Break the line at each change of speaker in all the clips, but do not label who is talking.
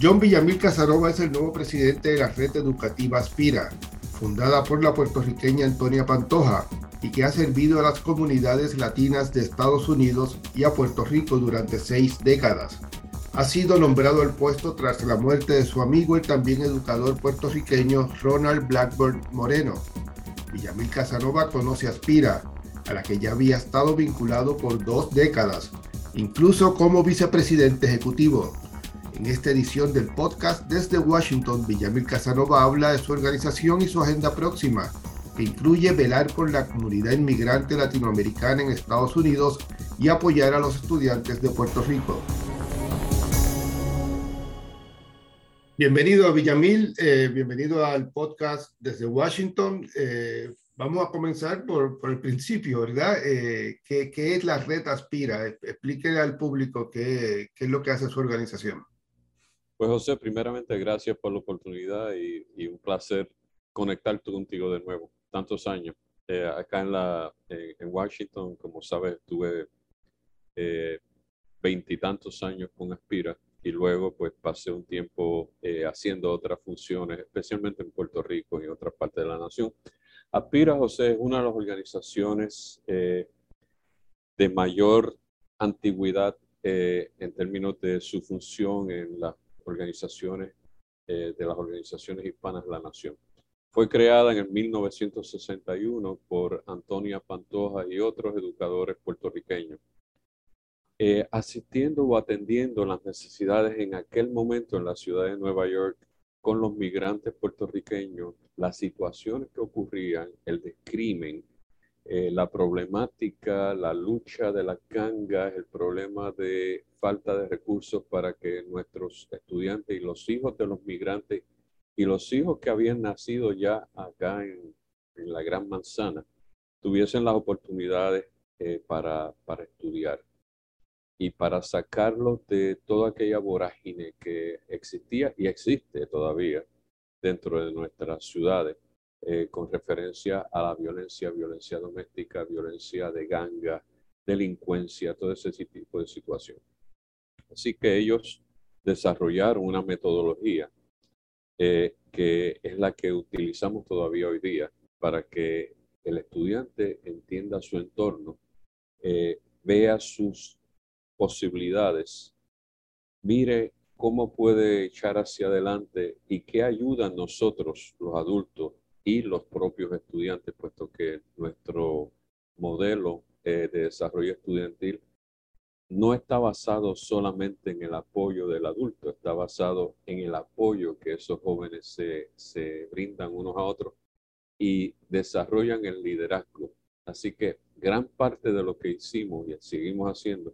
John Villamil Casanova es el nuevo presidente de la red educativa Aspira, fundada por la puertorriqueña Antonia Pantoja y que ha servido a las comunidades latinas de Estados Unidos y a Puerto Rico durante seis décadas. Ha sido nombrado al puesto tras la muerte de su amigo y también educador puertorriqueño Ronald Blackburn Moreno. Villamil Casanova conoce Aspira, a la que ya había estado vinculado por dos décadas, incluso como vicepresidente ejecutivo. En esta edición del podcast desde Washington, Villamil Casanova habla de su organización y su agenda próxima, que incluye velar por la comunidad inmigrante latinoamericana en Estados Unidos y apoyar a los estudiantes de Puerto Rico. Bienvenido a Villamil, eh, bienvenido al podcast desde Washington. Eh, vamos a comenzar por, el principio, ¿verdad? Eh, ¿qué, ¿qué, es la red Aspira? Explíquele al público qué es lo que hace su organización.
Pues José, primeramente gracias por la oportunidad y, un placer conectar contigo de nuevo, tantos años. Eh, acá en, la, en Washington, como sabes, tuve eh, veintitantos años con Aspira y luego pues pasé un tiempo eh, haciendo otras funciones, especialmente en Puerto Rico y en otras partes de la nación. Aspira, José, es una de las organizaciones de mayor antigüedad en términos de su función en la organizaciones, eh, de las organizaciones hispanas de la nación. Fue creada en el 1961 por Antonia Pantoja y otros educadores puertorriqueños, eh, asistiendo o atendiendo las necesidades en aquel momento en la ciudad de Nueva York con los migrantes puertorriqueños, las situaciones que ocurrían, el descrimen, eh, la problemática, la lucha de las gangas, el problema de falta de recursos para que nuestros estudiantes y los hijos de los migrantes y los hijos que habían nacido ya acá en, la Gran Manzana tuviesen las oportunidades eh, para, para estudiar y para sacarlos de toda aquella vorágine que existía y existe todavía dentro de nuestras ciudades eh, con referencia a la violencia, violencia doméstica, violencia de ganga, delincuencia, todo ese tipo de situación. Así que ellos desarrollaron una metodología eh, que es la que utilizamos todavía hoy día para que el estudiante entienda su entorno, eh, vea sus posibilidades, mire cómo puede echar hacia adelante y qué ayuda a nosotros, los adultos, y los propios estudiantes, puesto que nuestro modelo eh, de desarrollo estudiantil no está basado solamente en el apoyo del adulto, está basado en el apoyo que esos jóvenes se, se brindan unos a otros y desarrollan el liderazgo. Así que gran parte de lo que hicimos y seguimos haciendo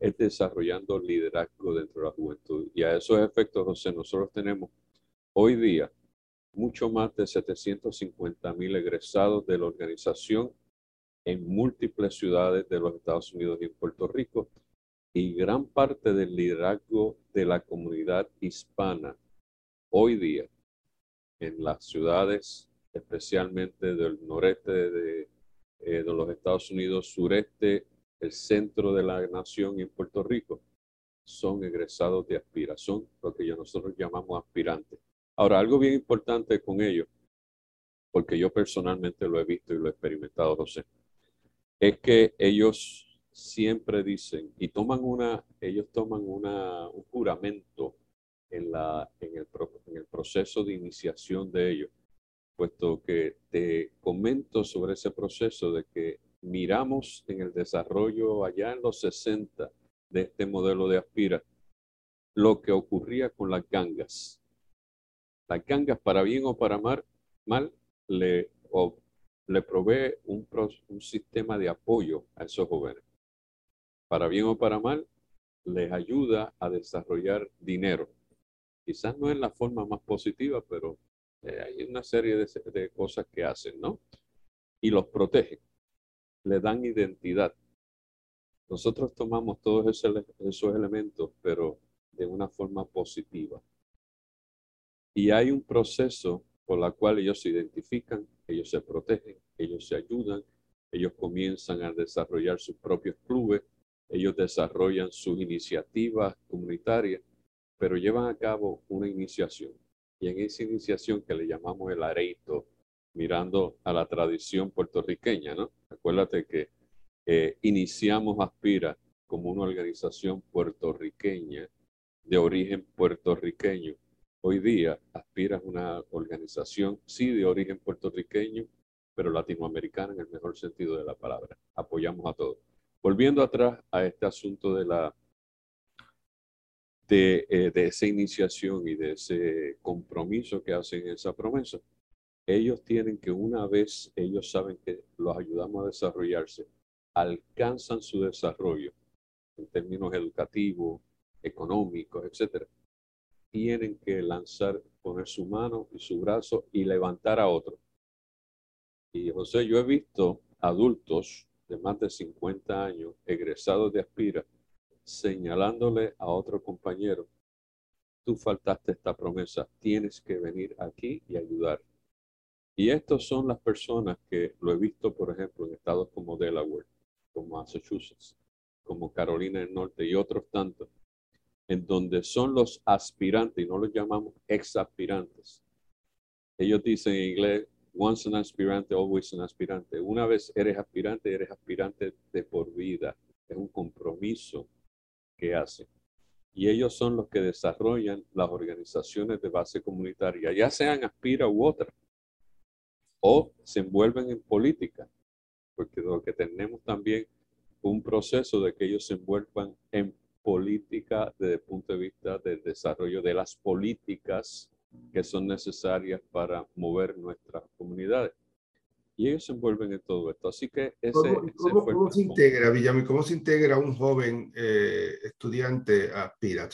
es desarrollando liderazgo dentro de la juventud. Y a esos efectos, José, nosotros tenemos hoy día mucho más de 750 mil egresados de la organización en múltiples ciudades de los Estados Unidos y en Puerto Rico, y gran parte del liderazgo de la comunidad hispana hoy día en las ciudades, especialmente del noreste de, eh, los Estados Unidos, sureste, el centro de la nación y en Puerto Rico, son egresados de aspiración, lo que nosotros llamamos aspirantes. Ahora, algo bien importante con ellos, porque yo personalmente lo he visto y lo he experimentado, José, es que ellos siempre dicen y toman una, ellos toman una, un juramento en, la, en, el, en el proceso de iniciación de ellos, puesto que te comento sobre ese proceso de que miramos en el desarrollo allá en los 60 de este modelo de Aspira, lo que ocurría con las gangas la gangas, para bien o para mal, mal le, le provee un, un sistema de apoyo a esos jóvenes. Para bien o para mal, les ayuda a desarrollar dinero. Quizás no es la forma más positiva, pero eh, hay una serie de, de, cosas que hacen, ¿no? Y los protegen, le dan identidad. Nosotros tomamos todos esos elementos, pero de una forma positiva. Y hay un proceso por la cual ellos se identifican, ellos se protegen, ellos se ayudan, ellos comienzan a desarrollar sus propios clubes, ellos desarrollan sus iniciativas comunitarias pero llevan a cabo una iniciación. Y en esa iniciación que le llamamos el areito, mirando a la tradición puertorriqueña, ¿no? Acuérdate que eh, iniciamos Aspira como una organización puertorriqueña de origen puertorriqueño. Hoy día Aspira es una organización, sí, de origen puertorriqueño, pero latinoamericana en el mejor sentido de la palabra. Apoyamos a todos. Volviendo atrás a este asunto de la de, eh, de, esa iniciación y de ese compromiso que hacen esa promesa, ellos tienen que una vez ellos saben que los ayudamos a desarrollarse, alcanzan su desarrollo en términos educativos, económicos, etcétera, tienen que lanzar, poner su mano y su brazo y levantar a otro. Y José, yo he visto adultos de más de 50 años, egresados de Aspira, señalándole a otro compañero, tú faltaste esta promesa, tienes que venir aquí y ayudar. Y estos son las personas que lo he visto, por ejemplo, en estados como Delaware, como Massachusetts, como Carolina del Norte y otros tantos, en donde son los aspirantes, y no los llamamos ex aspirantes. Ellos dicen en inglés, once an aspirante, always an aspirante. Una vez eres aspirante, eres aspirante de por vida. Es un compromiso que hacen. Y ellos son los que desarrollan las organizaciones de base comunitaria, ya sean Aspira u otra, o se envuelven en política, porque lo que tenemos también un proceso de que ellos se envuelvan en política desde el punto de vista del desarrollo de las políticas que son necesarias para mover nuestras comunidades. Y ellos se envuelven en todo esto. Así que ese,
¿Cómo, ¿cómo, se integra, Villami? ¿Cómo se integra un joven eh, estudiante a Aspira?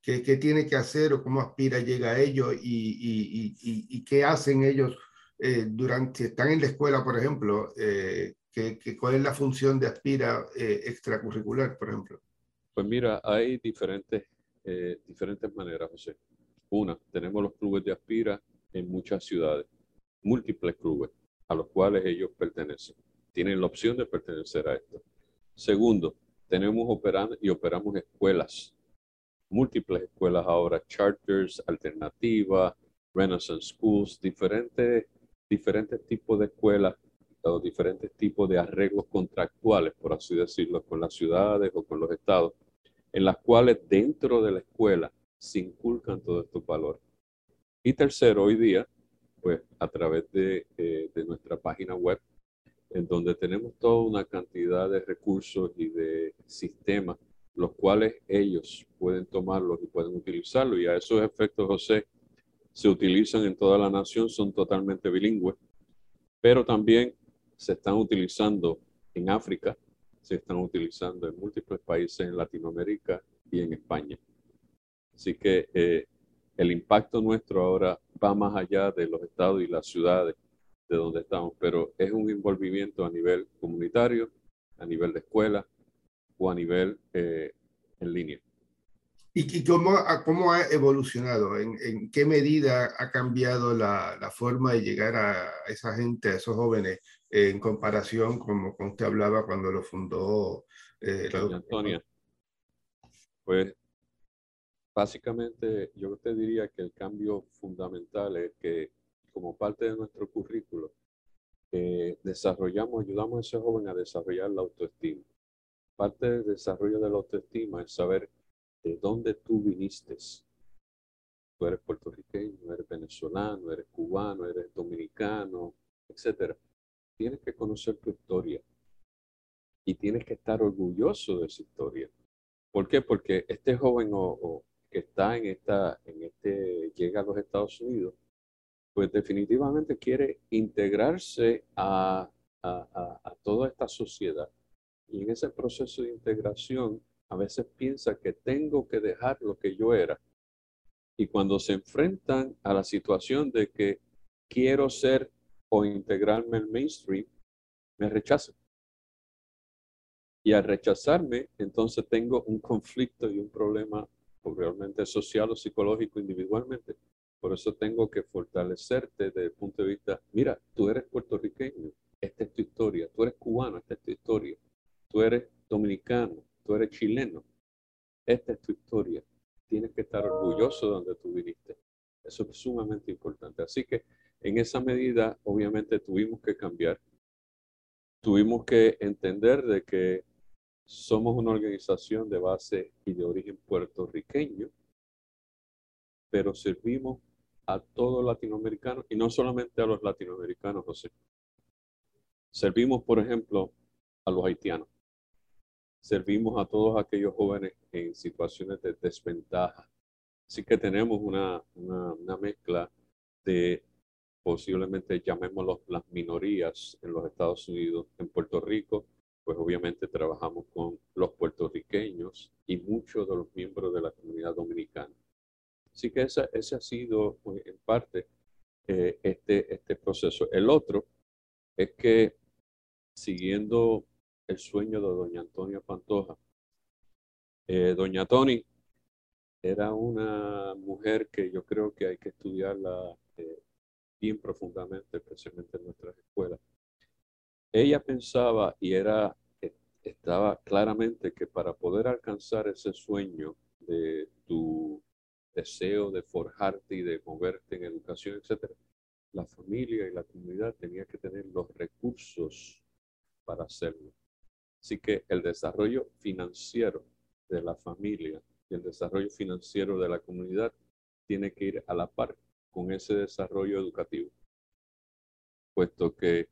¿qué, ¿qué, tiene que hacer o cómo Aspira llega a ello y, y, y, y qué hacen ellos eh, durante, si están en la escuela, por ejemplo? Eh, que, ¿Cuál es la función de Aspira eh, extracurricular, por ejemplo?
Pues mira, hay diferentes, eh, diferentes maneras, José. Una, tenemos los clubes de Aspira en muchas ciudades, múltiples clubes a los cuales ellos pertenecen. Tienen la opción de pertenecer a esto. Segundo, tenemos operando y operamos escuelas, múltiples escuelas ahora, charters, alternativas, Renaissance Schools, diferentes, diferentes tipos de escuelas o diferentes tipos de arreglos contractuales, por así decirlo, con las ciudades o con los estados, en las cuales dentro de la escuela se inculcan todos estos valores. Y tercero, hoy día, pues a través de, eh, de nuestra página web, en donde tenemos toda una cantidad de recursos y de sistemas, los cuales ellos pueden tomarlos y pueden utilizarlos. Y a esos efectos, José, se utilizan en toda la nación, son totalmente bilingües, pero también se están utilizando en África, se están utilizando en múltiples países en Latinoamérica y en España. Así que eh, el impacto nuestro ahora va más allá de los estados y las ciudades de donde estamos, pero es un envolvimiento a nivel comunitario, a nivel de escuela o a nivel eh, en línea.
¿Y, cómo, cómo, ha evolucionado? ¿En, ¿En, qué medida ha cambiado la, la, forma de llegar a esa gente, a esos jóvenes, en comparación con como usted hablaba cuando lo fundó
eh, la Antonia? Pues básicamente yo te diría que el cambio fundamental es que como parte de nuestro currículo, eh, desarrollamos, ayudamos a ese joven a desarrollar la autoestima. Parte del desarrollo de la autoestima es saber de dónde tú viniste. Tú eres puertorriqueño, eres venezolano, eres cubano, eres dominicano, etc. Tienes que conocer tu historia y tienes que estar orgulloso de esa historia. ¿Por qué? Porque este joven o, que está en esta, en este, llega a los Estados Unidos, pues definitivamente quiere integrarse a, a, a toda esta sociedad. Y en ese proceso de integración, a veces piensa que tengo que dejar lo que yo era. Y cuando se enfrentan a la situación de que quiero ser o integrarme al mainstream, me rechazan. Y al rechazarme, entonces tengo un conflicto y un problema realmente social o psicológico individualmente. Por eso tengo que fortalecerte desde el punto de vista, mira, tú eres puertorriqueño, esta es tu historia, tú eres cubano, esta es tu historia, tú eres dominicano, tú eres chileno, esta es tu historia. tienes que estar orgulloso de donde tú viniste. Eso es sumamente importante. Así que en esa medida, obviamente, tuvimos que cambiar. Tuvimos que entender de que somos una organización de base y de origen puertorriqueño, pero servimos a todos latinoamericanos y no solamente a los latinoamericanos, José. Servimos, por ejemplo, a los haitianos. Servimos a todos aquellos jóvenes en situaciones de desventaja. Así que tenemos una, una, mezcla de posiblemente llamémoslo las minorías en los Estados Unidos, en Puerto Rico, pues obviamente trabajamos con los puertorriqueños y muchos de los miembros de la comunidad dominicana. Así que ese, ese ha sido pues, en parte eh, este, este proceso. El otro es que siguiendo el sueño de doña Antonia Pantoja, eh, doña Tony era una mujer que yo creo que hay que estudiarla eh, bien profundamente, especialmente en nuestras escuelas. Ella pensaba y era estaba claramente que para poder alcanzar ese sueño de tu deseo de forjarte y de moverte en educación, etcétera, la familia y la comunidad tenía que tener los recursos para hacerlo. Así que el desarrollo financiero de la familia y el desarrollo financiero de la comunidad tiene que ir a la par con ese desarrollo educativo, puesto que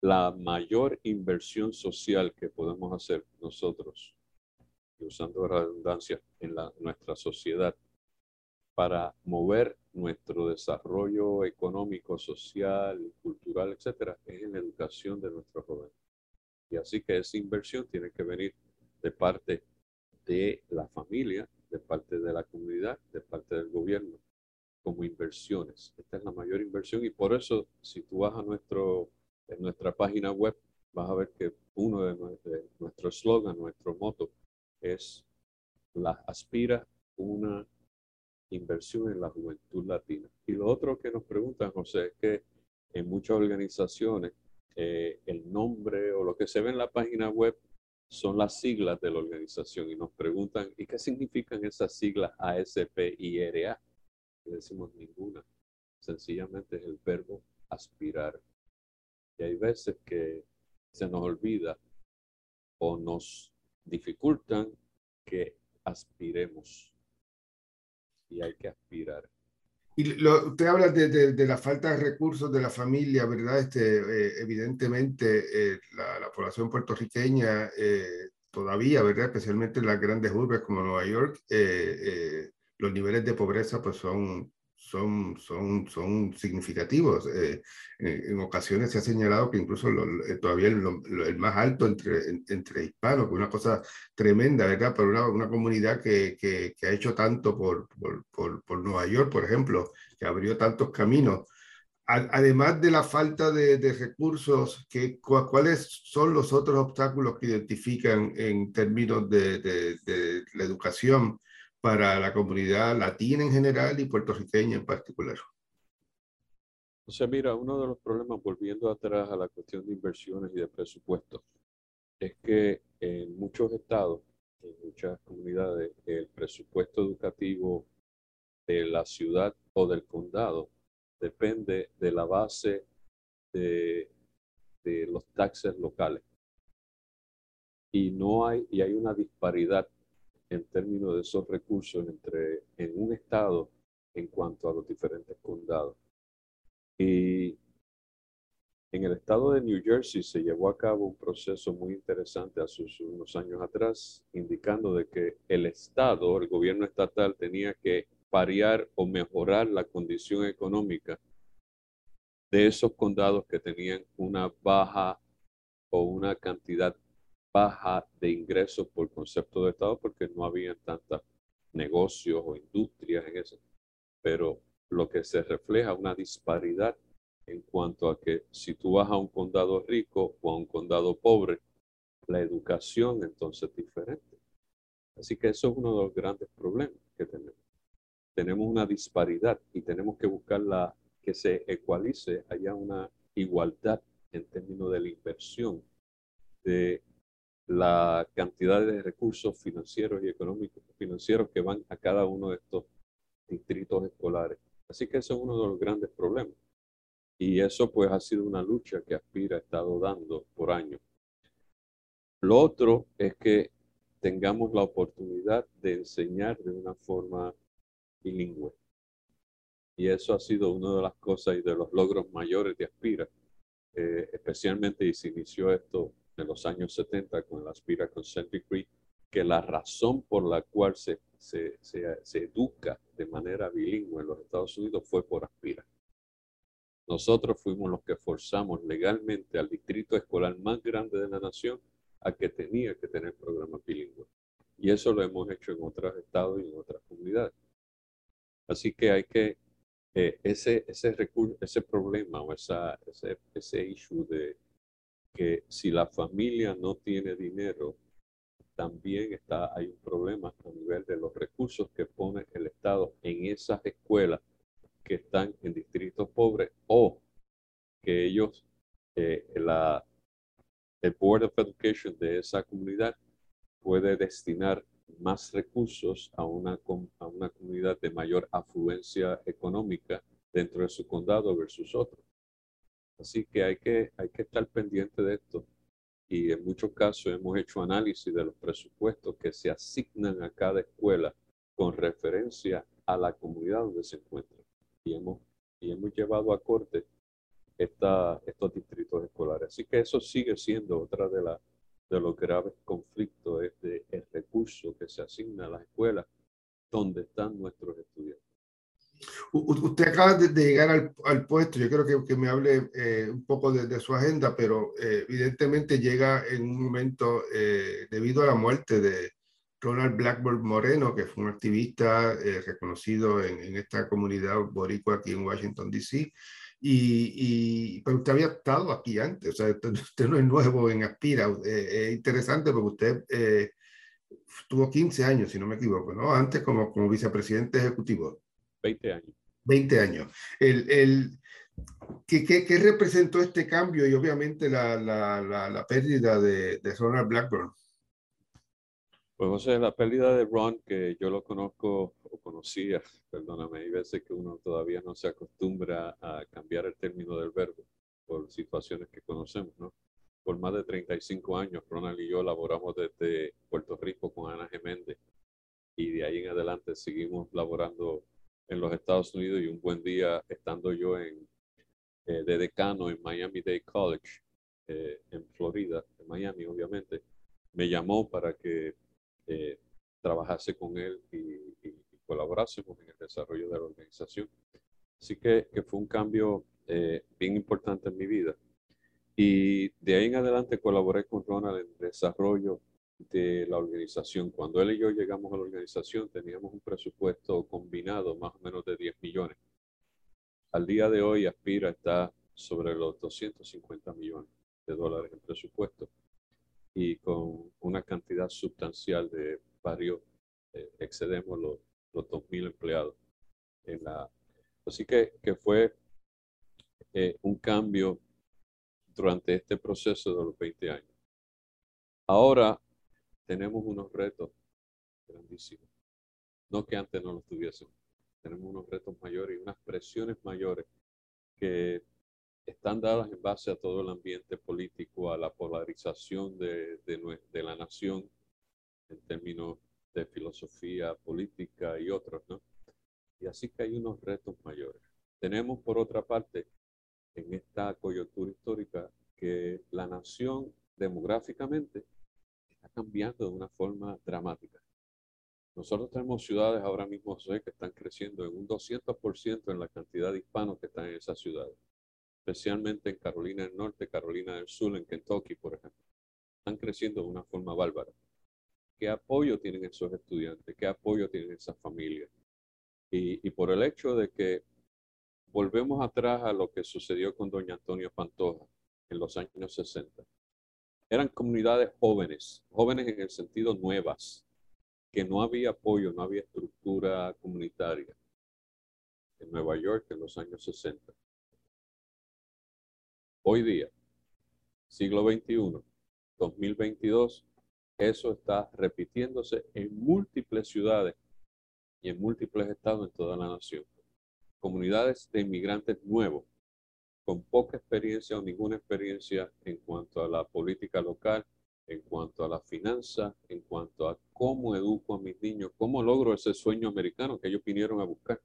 la mayor inversión social que podemos hacer nosotros, usando redundancia, en nuestra sociedad, para mover nuestro desarrollo económico, social, cultural, etcétera, es en la educación de nuestros jóvenes. Y así que esa inversión tiene que venir de parte de la familia, de parte de la comunidad, de parte del gobierno, como inversiones. Esta es la mayor inversión y por eso, si tú vas a nuestro en nuestra página web vas a ver que uno de, nuestros slogans, nuestro moto, es la aspira una inversión en la juventud latina. Y lo otro que nos preguntan, José, es que en muchas organizaciones eh, el nombre o lo que se ve en la página web son las siglas de la organización y nos preguntan, ¿y qué significan esas siglas ASP y? Y decimos ninguna. Sencillamente es el verbo aspirar. Y hay veces que se nos olvida o nos dificultan que aspiremos. Y hay que aspirar.
Y lo, usted habla de, de, la falta de recursos de la familia, ¿verdad? Este, eh, evidentemente, eh, la, población puertorriqueña eh, todavía, ¿verdad? Especialmente en las grandes urbes como Nueva York, los niveles de pobreza pues son son, son, son significativos. Eh, en, ocasiones se ha señalado que incluso eh, todavía el, más alto entre, entre hispanos, que una cosa tremenda, ¿verdad? Para una, una comunidad que, que, que, ha hecho tanto por, por, por, Nueva York, por ejemplo, que abrió tantos caminos. además de la falta de, de recursos, ¿qué, ¿cuáles son los otros obstáculos que identifican en términos de, de, de la educación? Para la comunidad latina en general y puertorriqueña en particular.
O sea, mira, uno de los problemas, volviendo atrás a la cuestión de inversiones y de presupuesto, es que en muchos estados, en muchas comunidades, el presupuesto educativo de la ciudad o del condado depende de la base de, de los taxes locales. Y no hay, y hay una disparidad en términos de esos recursos entre, en un estado en cuanto a los diferentes condados. Y en el estado de New Jersey se llevó a cabo un proceso muy interesante hace unos años atrás, indicando de que el estado, el gobierno estatal, tenía que parear o mejorar la condición económica de esos condados que tenían una baja o una cantidad baja de ingresos por concepto de Estado porque no había tantos negocios o industrias en eso. Pero lo que se refleja una disparidad en cuanto a que si tú vas a un condado rico o a un condado pobre, la educación entonces es diferente. Así que eso es uno de los grandes problemas que tenemos. Tenemos una disparidad y tenemos que buscar la, que se ecualice, haya una igualdad en términos de la inversión de la cantidad de recursos financieros y económicos financieros que van a cada uno de estos distritos escolares. Así que ese es uno de los grandes problemas. Y eso pues ha sido una lucha que Aspira ha estado dando por años. Lo otro es que tengamos la oportunidad de enseñar de una forma bilingüe. Y eso ha sido una de las cosas y de los logros mayores de Aspira, eh, especialmente y se inició esto en los años 70 con la Aspira Consent Decree, que la razón por la cual se, se, se, educa de manera bilingüe en los Estados Unidos fue por Aspira. Nosotros fuimos los que forzamos legalmente al distrito escolar más grande de la nación a que tenía que tener programas bilingües. Y eso lo hemos hecho en otros estados y en otras comunidades. Así que hay que, eh, ese, ese, recurso, ese problema o esa, ese, ese issue de que si la familia no tiene dinero, también está, hay un problema a nivel de los recursos que pone el Estado en esas escuelas que están en distritos pobres o que ellos, eh, el Board of Education de esa comunidad puede destinar más recursos a una, a una comunidad de mayor afluencia económica dentro de su condado versus otro. Así que hay que, hay que estar pendiente de esto. Y en muchos casos hemos hecho análisis de los presupuestos que se asignan a cada escuela con referencia a la comunidad donde se encuentra. Y hemos, y hemos llevado a corte esta, estos distritos escolares. Así que eso sigue siendo otra de, la, de los graves conflictos, es de el recurso que se asigna a las escuelas donde están nuestros estudiantes.
Usted acaba de, llegar al, al, puesto, yo creo que, que me hable eh, un poco de, de, su agenda, pero eh, evidentemente llega en un momento eh, debido a la muerte de Ronald Blackburn Moreno, que fue un activista reconocido en, en, esta comunidad boricua aquí en Washington, D.C., y, y, pero usted había estado aquí antes, o sea, usted, no es nuevo en Aspira. Eh, es interesante porque usted eh, tuvo 15 años, si no me equivoco, ¿no? Antes como, como vicepresidente ejecutivo.
20 años.
20 años. El, el, ¿qué, qué, qué, representó este cambio y obviamente la, la, la, la pérdida de, de Ronald Blackburn?
Pues José, la pérdida de Ron, que yo lo conozco o conocía, perdóname, hay veces que uno todavía no se acostumbra a cambiar el término del verbo por situaciones que conocemos, ¿no? Por más de 35 años, Ronald y yo laboramos desde Puerto Rico con Ana Geméndez y de ahí en adelante seguimos laborando en los Estados Unidos y un buen día estando yo en, eh, de decano en Miami Dade College, eh, en Florida, en Miami obviamente, me llamó para que eh, trabajase con él y, y, colaborásemos en el desarrollo de la organización. Así que, que fue un cambio eh, bien importante en mi vida. Y de ahí en adelante colaboré con Ronald en desarrollo de la organización. Cuando él y yo llegamos a la organización teníamos un presupuesto combinado más o menos de 10 millones. Al día de hoy Aspira está sobre los 250 millones de dólares en presupuesto y con una cantidad sustancial de varios, eh, excedemos los, los 2.000 empleados. En la, así que, que fue eh, un cambio durante este proceso de los 20 años. Ahora tenemos unos retos grandísimos. No que antes no los tuviésemos. Tenemos unos retos mayores y unas presiones mayores que están dadas en base a todo el ambiente político, a la polarización de, de, de la nación en términos de filosofía política y otros, ¿no? Y así que hay unos retos mayores. Tenemos, por otra parte, en esta coyuntura histórica, que la nación demográficamente está cambiando de una forma dramática. Nosotros tenemos ciudades ahora mismo que están creciendo en un 200% en la cantidad de hispanos que están en esas ciudades especialmente en Carolina del Norte, Carolina del Sur, en Kentucky, por ejemplo. Están creciendo de una forma bárbara. ¿Qué apoyo tienen esos estudiantes? ¿Qué apoyo tienen esas familias? Y, y por el hecho de que volvemos atrás a lo que sucedió con doña Antonia Pantoja en los años 60. Eran comunidades jóvenes, jóvenes en el sentido nuevas, que no había apoyo, no había estructura comunitaria en Nueva York en los años 60 hoy día, siglo XXI, 2022, eso está repitiéndose en múltiples ciudades y en múltiples estados en toda la nación. Comunidades de inmigrantes nuevos, con poca experiencia o ninguna experiencia en cuanto a la política local, en cuanto a la finanza, en cuanto a cómo educo a mis niños, cómo logro ese sueño americano que ellos vinieron a buscar.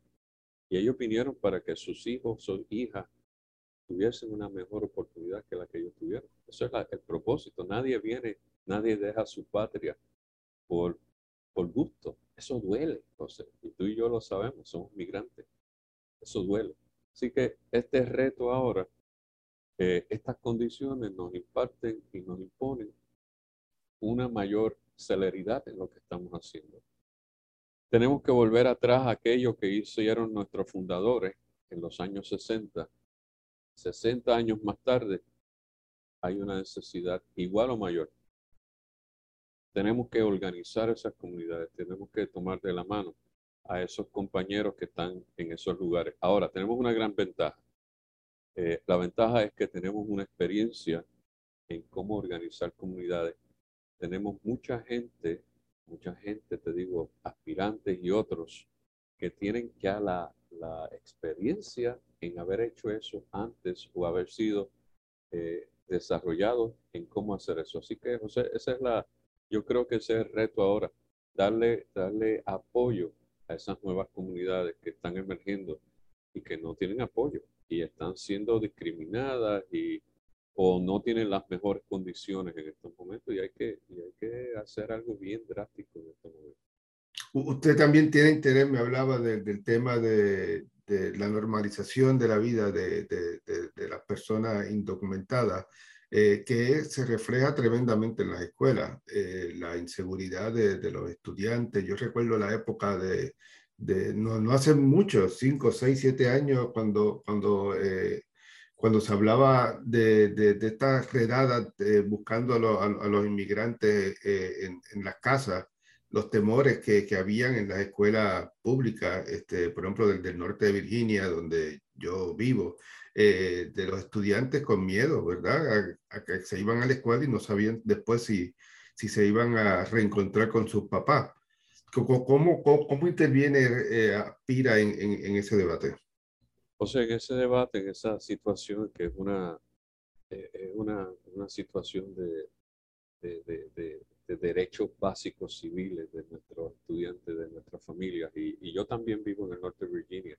Y ellos vinieron para que sus hijos o hijas tuviesen una mejor oportunidad que la que ellos tuvieron. Eso es el propósito. Nadie viene, nadie deja su patria por, por gusto. Eso duele, José. Y tú y yo lo sabemos, somos migrantes. Eso duele. Así que este reto ahora, eh, estas condiciones nos imparten y nos imponen una mayor celeridad en lo que estamos haciendo. Tenemos que volver atrás a aquello que hicieron nuestros fundadores en los años 60. 60 años más tarde, hay una necesidad igual o mayor. Tenemos que organizar esas comunidades, tenemos que tomar de la mano a esos compañeros que están en esos lugares. Ahora, tenemos una gran ventaja. Eh, la ventaja es que tenemos una experiencia en cómo organizar comunidades. Tenemos mucha gente, mucha gente, te digo, aspirantes y otros que tienen ya la, la experiencia en haber hecho eso antes o haber sido eh, desarrollados en cómo hacer eso. Así que, José, esa es la, yo creo que ese es el reto ahora, darle, darle apoyo a esas nuevas comunidades que están emergiendo y que no tienen apoyo y están siendo discriminadas y o no tienen las mejores condiciones en estos momentos y hay que, y hay que hacer algo bien drástico en estos momentos.
Usted también tiene interés, me hablaba del tema de, de, la normalización de la vida de, de, de las personas indocumentadas, eh, que se refleja tremendamente en las escuelas. Eh, la inseguridad de, los estudiantes. Yo recuerdo la época de, no, no, hace mucho, cinco, seis, siete años, cuando, cuando, eh, cuando se hablaba de, de, estas redadas buscando a, a, los inmigrantes en, en las casas los temores que, que habían en las escuelas públicas, este, por ejemplo, del, del norte de Virginia, donde yo vivo, eh, de los estudiantes con miedo, ¿verdad? A, que se iban a la escuela y no sabían después si, si se iban a reencontrar con sus papás. ¿Cómo, cómo, cómo interviene eh, Pira en, en, ese debate?
O sea, en ese debate, en esa situación que es una, eh, una, una situación de, de, de de derechos básicos civiles de nuestros estudiantes, de nuestras familias. Y, y, yo también vivo en el norte de Virginia.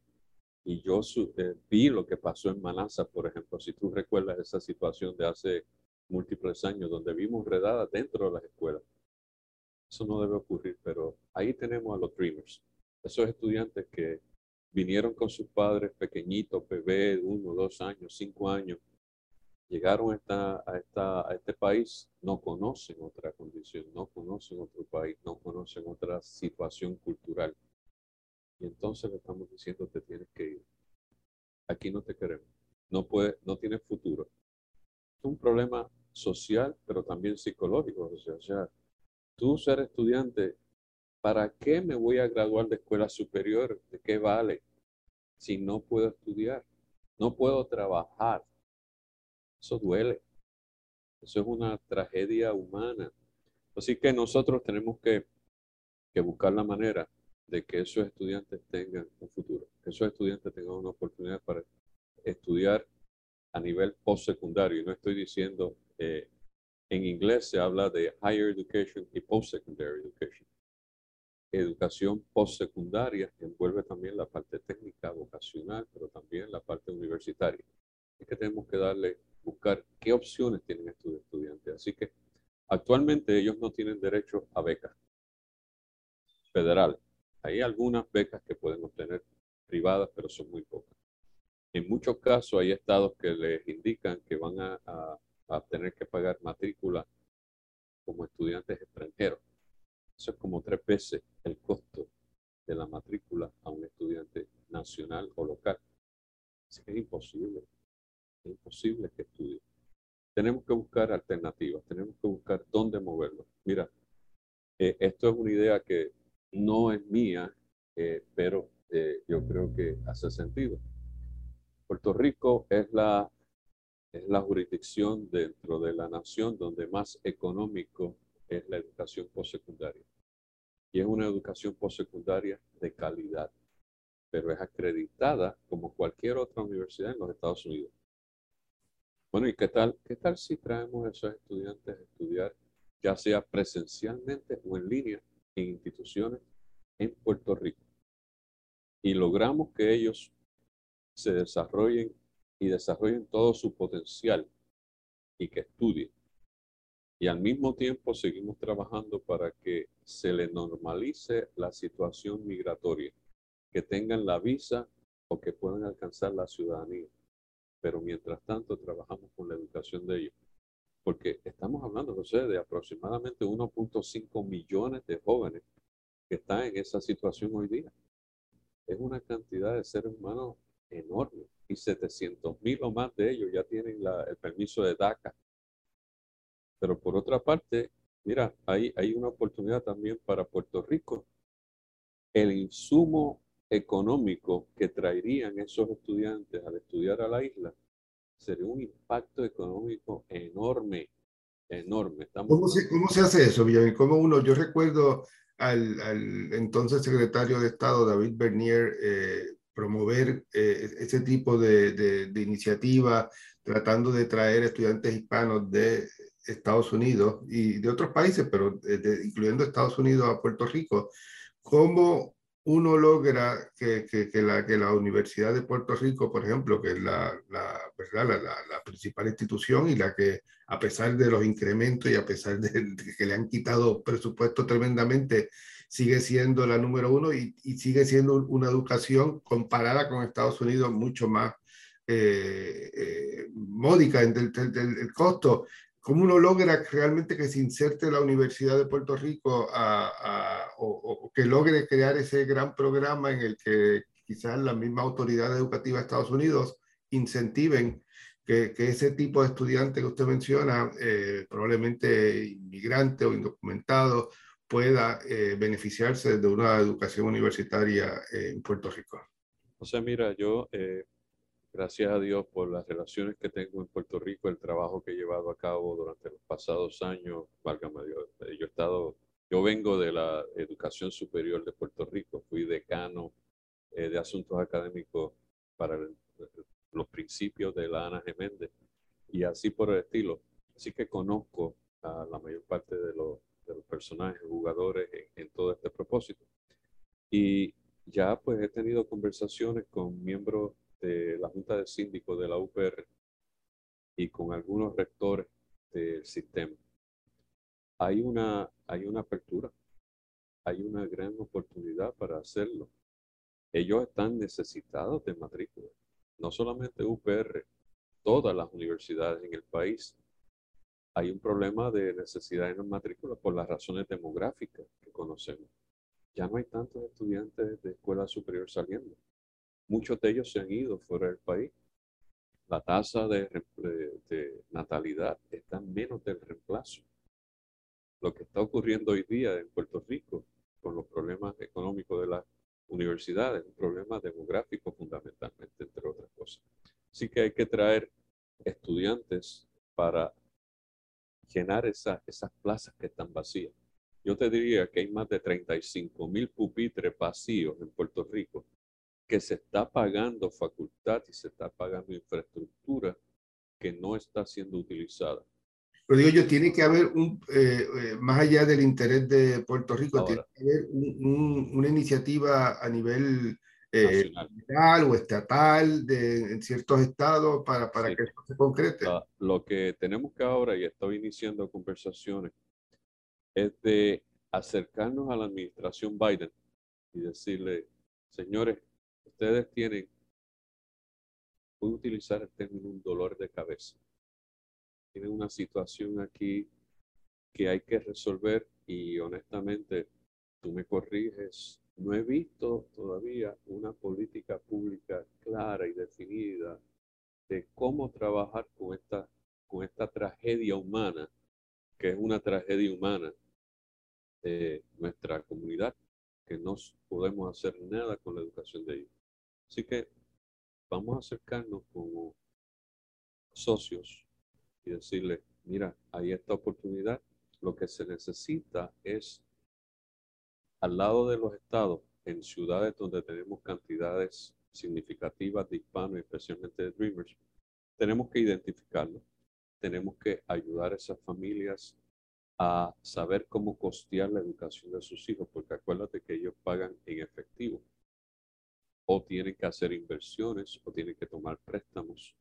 Y yo eh, vi lo que pasó en Manassas, por ejemplo. Si tú recuerdas esa situación de hace múltiples años, donde vimos redadas dentro de las escuelas. Eso no debe ocurrir, pero ahí tenemos a los Dreamers. Esos estudiantes que vinieron con sus padres pequeñitos, bebés, uno, dos años, cinco años, llegaron a este país, no conocen otra condición, no conocen otro país, no conocen otra situación cultural. Y entonces le estamos diciendo, te tienes que ir. Aquí no te queremos. No, puede, no tienes futuro. Es un problema social, pero también psicológico. O sea, tú ser estudiante, ¿para qué me voy a graduar de escuela superior? ¿De qué vale si no puedo estudiar? No puedo trabajar eso duele. Eso es una tragedia humana. Así que nosotros tenemos que, buscar la manera de que esos estudiantes tengan un futuro, que esos estudiantes tengan una oportunidad para estudiar a nivel postsecundario. No estoy diciendo, eh, en inglés se habla de higher education y postsecondary education. Educación postsecundaria envuelve también la parte técnica, vocacional, pero también la parte universitaria. Es que tenemos que darle buscar qué opciones tienen estos estudiantes. Así que actualmente ellos no tienen derecho a becas federales. Hay algunas becas que pueden obtener privadas, pero son muy pocas. En muchos casos hay estados que les indican que van a, a tener que pagar matrícula como estudiantes extranjeros. Eso es como tres veces el costo de la matrícula a un estudiante nacional o local. Así que es imposible es imposible que estudie. Tenemos que buscar alternativas, tenemos que buscar dónde moverlo. Mira, eh, esto es una idea que no es mía, eh, pero eh, yo creo que hace sentido. Puerto Rico es la, es la jurisdicción dentro de la nación donde más económico es la educación postsecundaria. Y es una educación postsecundaria de calidad, pero es acreditada como cualquier otra universidad en los Estados Unidos. Bueno, ¿y qué tal, qué tal si traemos a esos estudiantes a estudiar, ya sea presencialmente o en línea, en instituciones en Puerto Rico? Y logramos que ellos se desarrollen y desarrollen todo su potencial y que estudien. Y al mismo tiempo seguimos trabajando para que se le normalice la situación migratoria, que tengan la visa o que puedan alcanzar la ciudadanía. Pero mientras tanto trabajamos con la educación de ellos. Porque estamos hablando, José, de aproximadamente 1.5 millones de jóvenes que están en esa situación hoy día. Es una cantidad de seres humanos enorme y 700 mil o más de ellos ya tienen el permiso de DACA. Pero por otra parte, mira, hay, hay una oportunidad también para Puerto Rico. El insumo económico que traerían esos estudiantes al estudiar a la isla sería un impacto económico enorme, enorme.
¿Cómo se, ¿Cómo se, hace eso, bien ¿Cómo uno, yo recuerdo al, al, entonces secretario de Estado, David Bernier, eh, promover eh, ese tipo de, de, iniciativa, tratando de traer estudiantes hispanos de Estados Unidos y de otros países, pero incluyendo Estados Unidos a Puerto Rico, ¿cómo uno logra que, que, la, que la Universidad de Puerto Rico, por ejemplo, que es la, la, ¿verdad? La, principal institución y la que, a pesar de los incrementos y a pesar de, de que le han quitado presupuesto tremendamente, sigue siendo la número uno y, sigue siendo una educación comparada con Estados Unidos mucho más eh, eh, módica en el, costo. ¿Cómo uno logra realmente que se inserte la Universidad de Puerto Rico o, que logre crear ese gran programa en el que quizás la misma autoridad educativa de Estados Unidos incentiven que, ese tipo de estudiante que usted menciona, eh, probablemente inmigrante o indocumentado, pueda eh, beneficiarse de una educación universitaria en Puerto Rico.
O sea, mira, yo, eh, gracias a Dios por las relaciones que tengo en Puerto Rico, el trabajo que he llevado a cabo durante los pasados años, válgame Dios, eh, yo he estado, yo vengo de la educación superior de Puerto Rico, fui decano de asuntos académicos para los principios de la Ana Geméndez y así por el estilo. Así que conozco a la mayor parte de los de los personajes, jugadores en, todo este propósito. Y ya pues he tenido conversaciones con miembros de la Junta de Síndicos de la UPR y con algunos rectores del sistema. Hay una, hay una apertura, hay una gran oportunidad para hacerlo. Ellos están necesitados de matrícula, no solamente UPR, todas las universidades en el país hay un problema de necesidad en matrícula por las razones demográficas que conocemos. Ya no hay tantos estudiantes de escuela superior saliendo. Muchos de ellos se han ido fuera del país. La tasa de, natalidad está menos del reemplazo. Lo que está ocurriendo hoy día en Puerto Rico con los problemas económicos de las universidades, un problema demográfico fundamentalmente, entre otras cosas. Así que hay que traer estudiantes para llenar esas plazas que están vacías. Yo te diría que hay más de 35 mil pupitres vacíos en Puerto Rico que se está pagando facultad y se está pagando infraestructura que no está siendo utilizada.
Pero digo yo, tiene que haber un, eh, eh, más allá del interés de Puerto Rico, tiene que haber una iniciativa a nivel eh, o estatal de, en ciertos estados para, para que esto se concrete.
lo que tenemos que ahora, y estoy iniciando conversaciones, es de acercarnos a la administración Biden y decirle, señores, ustedes tienen, voy a utilizar el término un dolor de cabeza. Tienen una situación aquí que hay que resolver y honestamente, tú me corriges no he visto todavía una política pública clara y definida de cómo trabajar con esta, con esta tragedia humana, que es una tragedia humana de nuestra comunidad, que no podemos hacer nada con la educación de ellos. Así que vamos a acercarnos como socios y decirle, mira, hay esta oportunidad, lo que se necesita es, al lado de los estados, en ciudades donde tenemos cantidades significativas de hispanos, especialmente de Dreamers, tenemos que identificarlo, tenemos que ayudar a esas familias a saber cómo costear la educación de sus hijos, porque acuérdate que ellos pagan en efectivo o tienen que hacer inversiones o tienen que tomar préstamos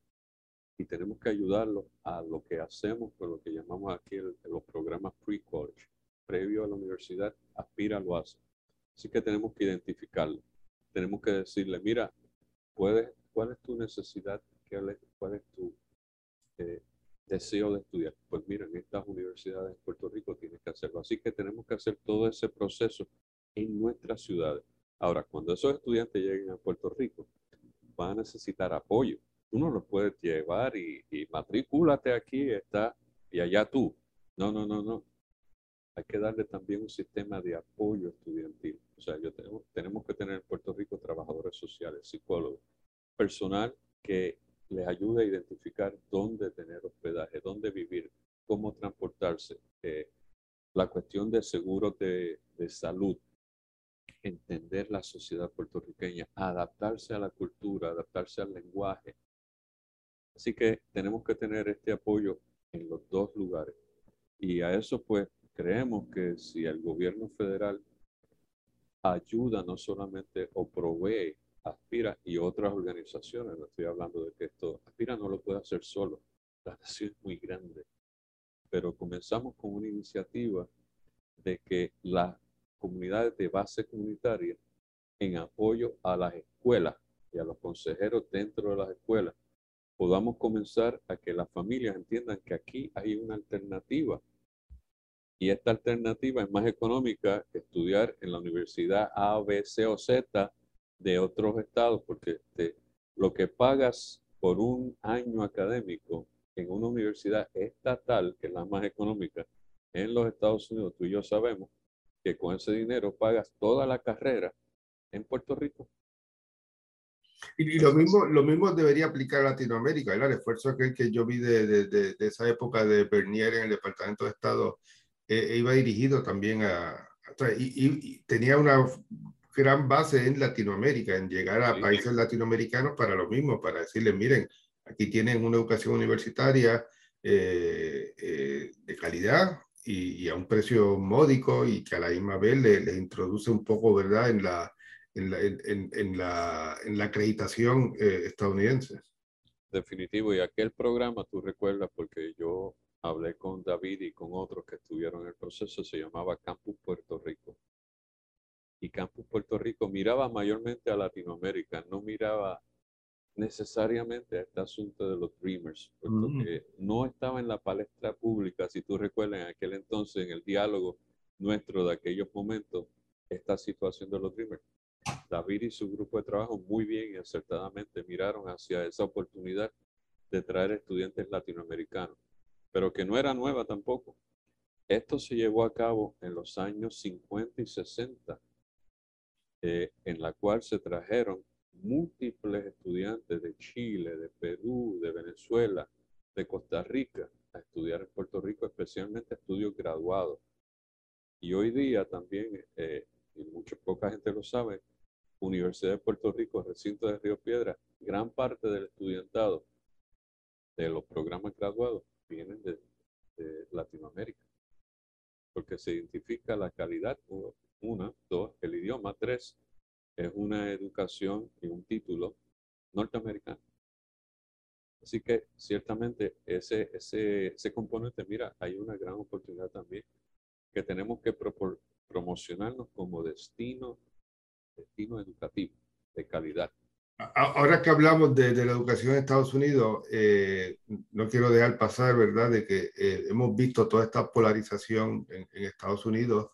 y tenemos que ayudarlos a lo que hacemos con lo que llamamos aquí los programas pre-college, previo a la universidad, aspira lo hace. Así que tenemos que identificarlo. Tenemos que decirle, mira, ¿cuál es tu necesidad? ¿Cuál es tu eh, deseo de estudiar? Pues mira, en estas universidades en Puerto Rico tienes que hacerlo. Así que tenemos que hacer todo ese proceso en nuestras ciudades. Ahora, cuando esos estudiantes lleguen a Puerto Rico, van a necesitar apoyo tú no lo puedes llevar y, y aquí, está, y allá tú. No, no, no, no. Hay que darle también un sistema de apoyo estudiantil. O sea, yo tengo, tenemos que tener en Puerto Rico trabajadores sociales, psicólogos, personal que les ayude a identificar dónde tener hospedaje, dónde vivir, cómo transportarse. Eh, la cuestión de seguros de, de salud, entender la sociedad puertorriqueña, adaptarse a la cultura, adaptarse al lenguaje, Así que tenemos que tener este apoyo en los dos lugares. Y a eso pues creemos que si el gobierno federal ayuda no solamente o provee Aspira y otras organizaciones, no estoy hablando de que esto, Aspira no lo puede hacer solo, la nación es muy grande, pero comenzamos con una iniciativa de que las comunidades de base comunitaria en apoyo a las escuelas y a los consejeros dentro de las escuelas podamos comenzar a que las familias entiendan que aquí hay una alternativa. Y esta alternativa es más económica que estudiar en la universidad A, B, C o Z de otros estados, porque lo que pagas por un año académico en una universidad estatal, que es la más económica, en los Estados Unidos, tú y yo sabemos que con ese dinero pagas toda la carrera en Puerto Rico.
Y, lo mismo lo mismo debería aplicar a Latinoamérica, el esfuerzo aquel que yo vi de, de, de, esa época de Bernier en el Departamento de Estado eh, e iba dirigido también a... y, y, tenía una gran base en Latinoamérica, en llegar a países latinoamericanos para lo mismo, para decirles, miren, aquí tienen una educación universitaria eh, eh, de calidad y, y, a un precio módico y que a la misma vez les le introduce un poco, ¿verdad?, en la en la, en, en la, en la acreditación eh, estadounidense.
Definitivo, y aquel programa, tú recuerdas, porque yo hablé con David y con otros que estuvieron en el proceso, se llamaba Campus Puerto Rico. Y Campus Puerto Rico miraba mayormente a Latinoamérica, no miraba necesariamente a este asunto de los Dreamers, porque mm. no estaba en la palestra pública, si tú recuerdas, en aquel entonces, en el diálogo nuestro de aquellos momentos, esta situación de los Dreamers. David y su grupo de trabajo muy bien y acertadamente miraron hacia esa oportunidad de traer estudiantes latinoamericanos, pero que no era nueva tampoco. Esto se llevó a cabo en los años 50 y 60, eh, en la cual se trajeron múltiples estudiantes de Chile, de Perú, de Venezuela, de Costa Rica, a estudiar en Puerto Rico, especialmente estudios graduados. Y hoy día también, eh, y mucha poca gente lo sabe, Universidad de Puerto Rico, recinto de Río Piedra, gran parte del estudiantado de los programas graduados vienen de, Latinoamérica, porque se identifica la calidad, una, dos, el idioma, tres, es una educación y un título norteamericano. Así que ciertamente ese, ese, ese componente, mira, hay una gran oportunidad también que tenemos que promocionarnos como destino destino educativo de calidad.
Ahora que hablamos de, la educación en Estados Unidos, eh, no quiero dejar pasar, ¿verdad?, de que eh, hemos visto toda esta polarización en, Estados Unidos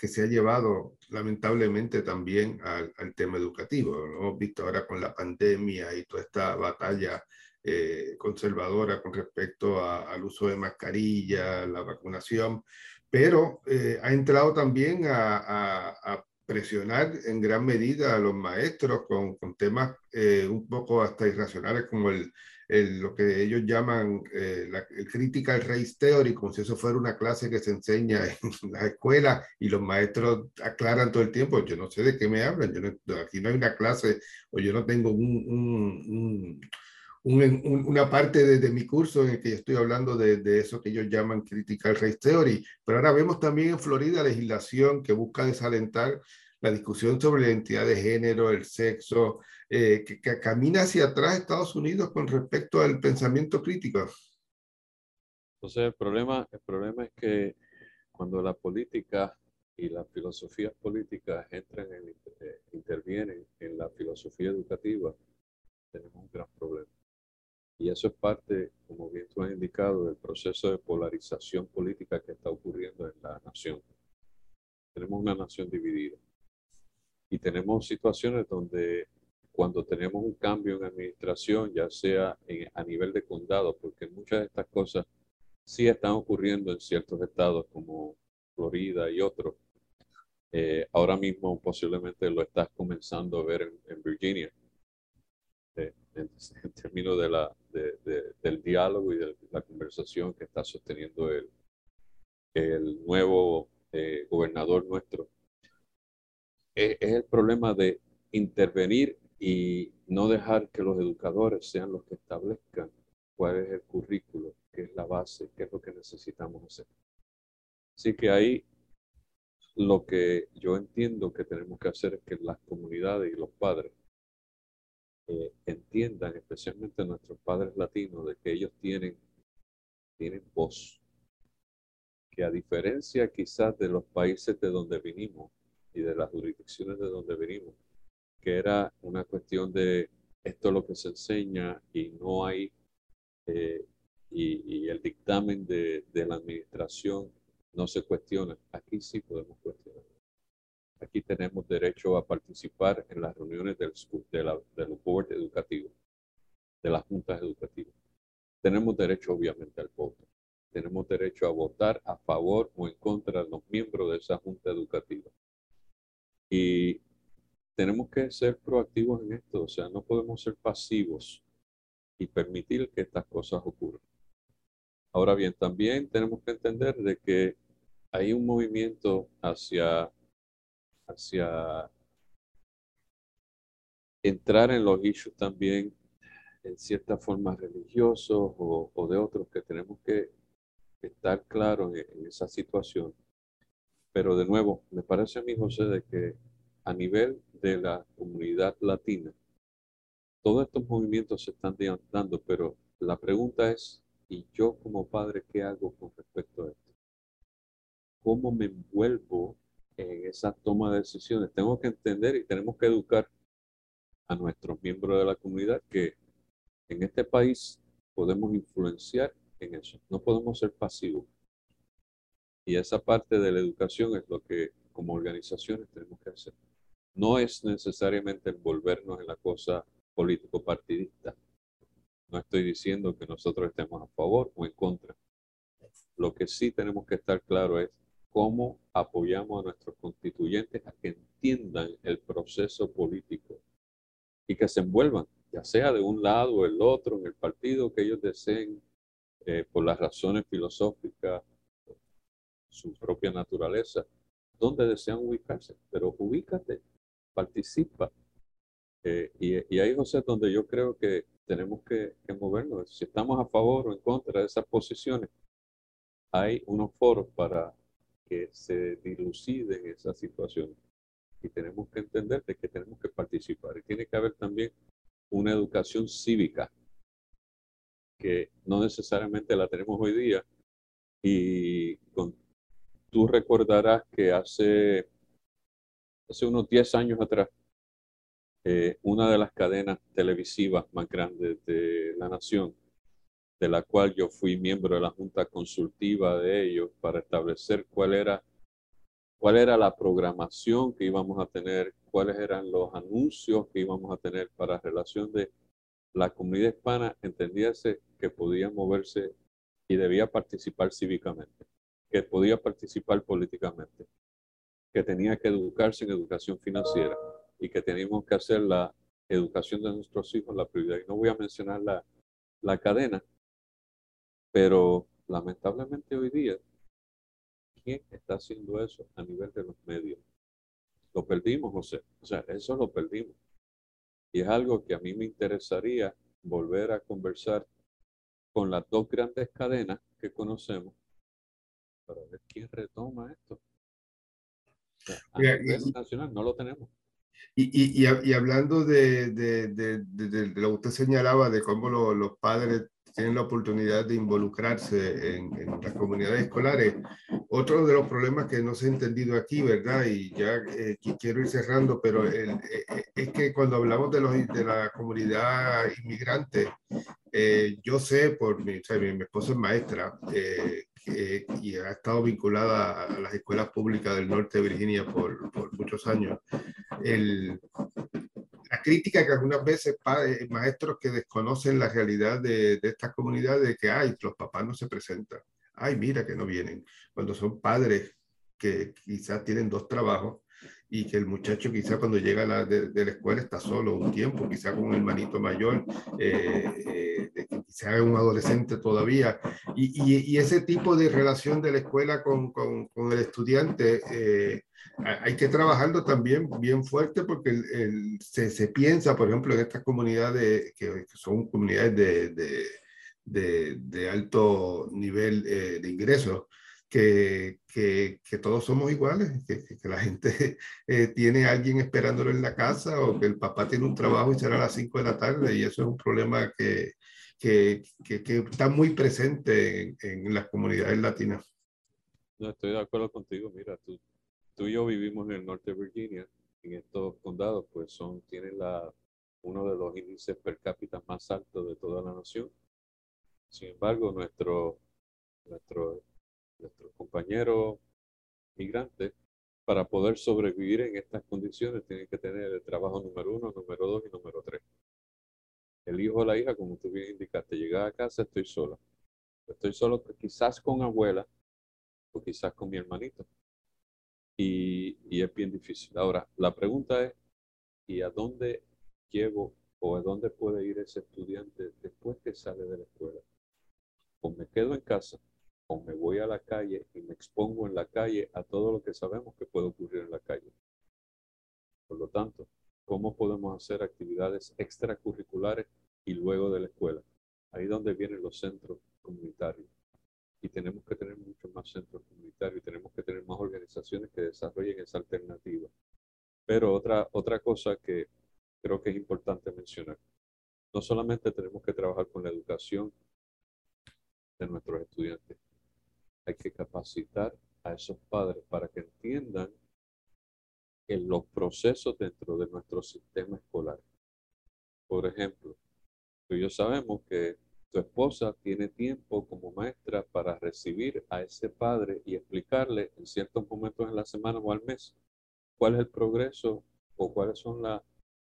que se ha llevado lamentablemente también al, tema educativo. Lo hemos visto ahora con la pandemia y toda esta batalla eh, conservadora con respecto al uso de mascarilla, la vacunación, pero ha entrado también a, a presionar en gran medida a los maestros con, con temas eh, un poco hasta irracionales como el, el lo que ellos llaman eh, la, el critical race theory, como si eso fuera una clase que se enseña en la escuela y los maestros aclaran todo el tiempo, yo no sé de qué me hablan, yo no, aquí no hay una clase o yo no tengo un, un, un una parte de, de, mi curso en el que estoy hablando de, de, eso que ellos llaman critical race theory, pero ahora vemos también en Florida legislación que busca desalentar la discusión sobre la identidad de género, el sexo, eh, que, camina hacia atrás Estados Unidos con respecto al pensamiento crítico.
Entonces, el problema, el problema es que cuando la política y las filosofías políticas entran en, eh, intervienen en la filosofía educativa, tenemos un gran problema. Y eso es parte, como bien tú has indicado, del proceso de polarización política que está ocurriendo en la nación. Tenemos una nación dividida. Y tenemos situaciones donde cuando tenemos un cambio en administración, ya sea a nivel de condado, porque muchas de estas cosas sí están ocurriendo en ciertos estados como Florida y otros. Eh, ahora mismo posiblemente lo estás comenzando a ver en, Virginia, eh, en, en, términos de la, de, del diálogo y de la conversación que está sosteniendo el, el nuevo eh, gobernador nuestro es, el problema de intervenir y no dejar que los educadores sean los que establezcan cuál es el currículo, qué es la base, qué es lo que necesitamos hacer. Así que ahí lo que yo entiendo que tenemos que hacer es que las comunidades y los padres eh, entiendan, especialmente nuestros padres latinos, de que ellos tienen, tienen voz. Que a diferencia quizás de los países de donde vinimos, y de las jurisdicciones de donde venimos, que era una cuestión de esto es lo que se enseña y no hay, eh, y, y, el dictamen de, de, la administración no se cuestiona. Aquí sí podemos cuestionar. Aquí tenemos derecho a participar en las reuniones del, de la, del board educativo, de las juntas educativas. Tenemos derecho obviamente al voto. Tenemos derecho a votar a favor o en contra de los miembros de esa junta educativa. Y tenemos que ser proactivos en esto, o sea, no podemos ser pasivos y permitir que estas cosas ocurran. Ahora bien, también tenemos que entender de que hay un movimiento hacia, hacia entrar en los issues también en cierta forma religiosos o, de otros que tenemos que estar claros en, en esa situación pero de nuevo, me parece a mí, José, de que a nivel de la comunidad latina, todos estos movimientos se están dando, pero la pregunta es, ¿y yo como padre qué hago con respecto a esto? ¿Cómo me envuelvo en esa toma de decisiones? Tengo que entender y tenemos que educar a nuestros miembros de la comunidad que en este país podemos influenciar en eso. No podemos ser pasivos. Y esa parte de la educación es lo que como organizaciones tenemos que hacer. No es necesariamente envolvernos en la cosa político-partidista. No estoy diciendo que nosotros estemos a favor o en contra. Lo que sí tenemos que estar claro es cómo apoyamos a nuestros constituyentes a que entiendan el proceso político y que se envuelvan, ya sea de un lado o el otro, en el partido que ellos deseen, eh, por las razones filosóficas su propia naturaleza, donde desean ubicarse, pero ubícate, participa. Eh, y, y, ahí, José, donde yo creo que tenemos que, que, movernos. Si estamos a favor o en contra de esas posiciones, hay unos foros para que se diluciden esas situaciones. Y tenemos que entender de que tenemos que participar. Y tiene que haber también una educación cívica, que no necesariamente la tenemos hoy día, y tú recordarás que hace, hace unos 10 años atrás, eh, una de las cadenas televisivas más grandes de la nación, de la cual yo fui miembro de la junta consultiva de ellos para establecer cuál era, cuál era la programación que íbamos a tener, cuáles eran los anuncios que íbamos a tener para relación de la comunidad hispana, entendiese que podía moverse y debía participar cívicamente que podía participar políticamente. que tenía que educarse en educación financiera y que teníamos que hacer la educación de nuestros hijos la prioridad. Y no voy a mencionar la, la cadena, pero lamentablemente hoy día, ¿quién está haciendo eso a nivel de los medios? Lo perdimos, José. O sea, eso lo perdimos. Y es algo que a mí me interesaría volver a conversar con las dos grandes cadenas que conocemos quién retoma esto. a nivel nacional no lo tenemos.
Y, y, y, hablando de, de, de, de, lo que usted señalaba, de cómo los padres tienen la oportunidad de involucrarse en, en, las comunidades escolares. Otro de los problemas que no se ha entendido aquí, ¿verdad? Y ya eh, quiero ir cerrando, pero el, eh, eh, es que cuando hablamos de, los, de la comunidad inmigrante, eh, yo sé por mi, o sea, mi, mi, esposa es maestra eh, y ha estado vinculada a las escuelas públicas del norte de Virginia por, por muchos años. El, la crítica que algunas veces padres, maestros que desconocen la realidad de, de estas comunidades, de que, ay, los papás no se presentan, ay, mira que no vienen, cuando son padres que quizás tienen dos trabajos y que el muchacho quizás cuando llega la, de, de, la escuela está solo un tiempo, quizás con un hermanito mayor, eh, eh, quizás un adolescente todavía, y, y, y, ese tipo de relación de la escuela con, con, con el estudiante eh, hay que trabajarlo también bien fuerte porque el, el, se, se, piensa, por ejemplo, en estas comunidades que, son comunidades de, de, de, de alto nivel eh, de ingresos, que, que, que, todos somos iguales, que, que la gente eh, tiene a alguien esperándolo en la casa o que el papá tiene un trabajo y será a las 5 de la tarde y eso es un problema que, que, está muy presente en, en las comunidades latinas.
No, estoy de acuerdo contigo. Mira, tú, tú y yo vivimos en el norte de Virginia, en estos condados, pues son, tienen la, uno de los índices per cápita más altos de toda la nación. Sin embargo, nuestro, nuestro, nuestros compañeros migrantes, para poder sobrevivir en estas condiciones, tienen que tener el trabajo número uno, número dos y número tres. El hijo o la hija, como tú bien indicaste, llega a casa, estoy sola. Estoy solo quizás con abuela o quizás con mi hermanito y, y, es bien difícil. Ahora, la pregunta es, ¿y a dónde llevo o a dónde puede ir ese estudiante después que sale de la escuela? O me quedo en casa, o me voy a la calle y me expongo en la calle a todo lo que sabemos que puede ocurrir en la calle. Por lo tanto, ¿cómo podemos hacer actividades extracurriculares y luego de la escuela? Ahí donde vienen los centros comunitarios y tenemos que tener muchos más centros comunitarios y tenemos que tener más organizaciones que desarrollen esa alternativa. Pero otra, otra cosa que creo que es importante mencionar, no solamente tenemos que trabajar con la educación de nuestros estudiantes, hay que capacitar a esos padres para que entiendan en los procesos dentro de nuestro sistema escolar. Por ejemplo, tú y yo sabemos que tu esposa tiene tiempo como maestra para recibir a ese padre y explicarle en ciertos momentos en la semana o al mes cuál es el progreso o cuáles son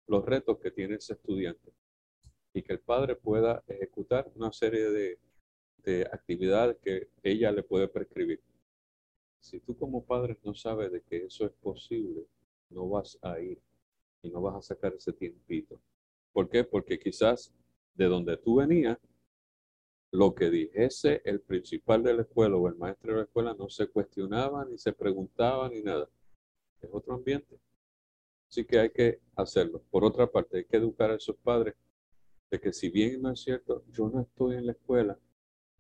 los retos que tiene ese estudiante. Y que el padre pueda ejecutar una serie de, de actividades que ella le puede prescribir. Si tú como padre no sabes de que eso es posible, no vas a ir y no vas a sacar ese tiempito. ¿Por qué? Porque quizás de donde tú venías lo que dijese el principal de la escuela o el maestro de la escuela no se cuestionaba, ni se preguntaba, ni nada. Es otro ambiente. Así que hay que hacerlo. Por otra parte, hay que educar a esos padres de que si bien no es cierto, yo no estoy en la escuela,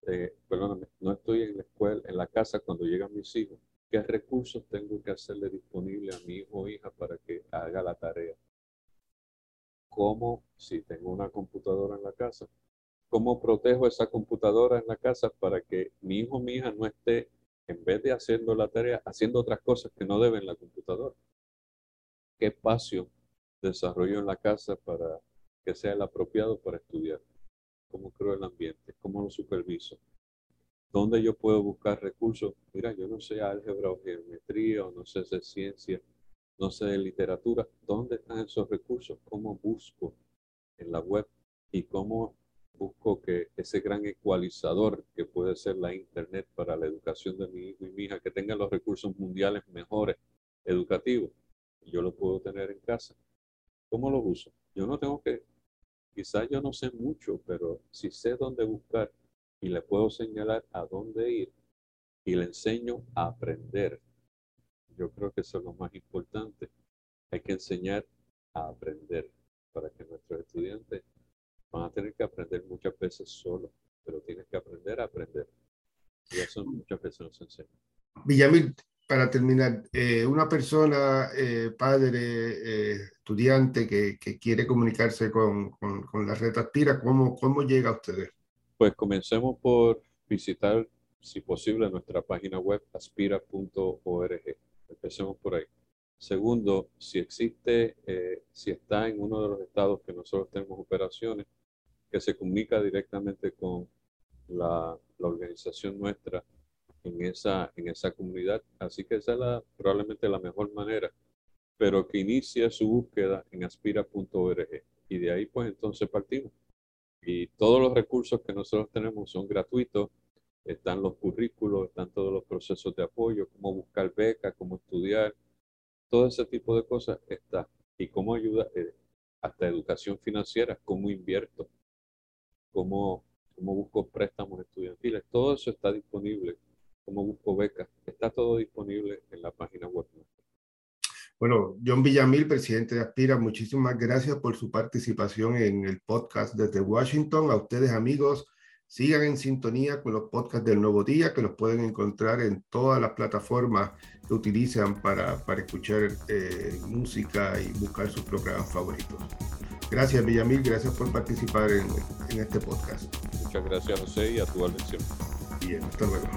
eh, perdóname, no estoy en la escuela, en la casa cuando llegan mis hijos, ¿qué recursos tengo que hacerle disponible a mi hijo o hija para que haga la tarea? ¿Cómo si tengo una computadora en la casa? cómo protejo esa computadora en la casa para que mi hijo o mi hija no esté, en vez de haciendo la tarea, haciendo otras cosas que no deben la computadora. ¿Qué espacio desarrollo en la casa para que sea el apropiado para estudiar? ¿Cómo creo el ambiente? ¿Cómo lo superviso? ¿Dónde yo puedo buscar recursos? Mira, yo no sé álgebra o geometría no sé de ciencia, no sé de literatura. ¿Dónde están esos recursos? ¿Cómo busco en la web? ¿Y cómo busco que ese gran ecualizador que puede ser la Internet para la educación de mi hijo y mi hija, que tenga los recursos mundiales mejores educativos. Yo lo puedo tener en casa. ¿Cómo lo uso? Yo no tengo que, quizás yo no sé mucho, pero si sé dónde buscar y le puedo señalar a dónde ir y le enseño a aprender. Yo creo que eso es lo más importante. Hay que enseñar a aprender para que nuestros estudiantes van a tener que aprender muchas veces solo, pero tienes que aprender a aprender. Y eso muchas veces nos enseña.
Villamil, para terminar, eh, una persona, eh, padre, eh, estudiante que, quiere comunicarse con, la red Aspira, ¿cómo, ¿cómo llega a ustedes?
Pues comencemos por visitar, si posible, nuestra página web aspira.org. Empecemos por ahí. Segundo, si existe, si está en uno de los estados que nosotros tenemos operaciones, que se comunica directamente con la organización nuestra en esa, en esa comunidad. Así que esa es la, probablemente la mejor manera, pero que inicie su búsqueda en aspira.org y de ahí pues entonces partimos. Y todos los recursos que nosotros tenemos son gratuitos, están los currículos, están todos los procesos de apoyo, cómo buscar becas, cómo estudiar, todo ese tipo de cosas está. Y cómo ayuda, eh, hasta educación financiera, cómo invierto, cómo, cómo busco préstamos estudiantiles, todo eso está disponible cómo busco becas. Está todo disponible en la página web.
Bueno, John Villamil, presidente de Aspira, muchísimas gracias por su participación en el podcast desde Washington. A ustedes, amigos, sigan en sintonía con los podcasts del Nuevo Día, que los pueden encontrar en todas las plataformas que utilizan para, para escuchar eh, música y buscar sus programas favoritos. Gracias, Villamil, gracias por participar en, en este podcast.
Muchas gracias, José, y a tu atención.
Hasta luego.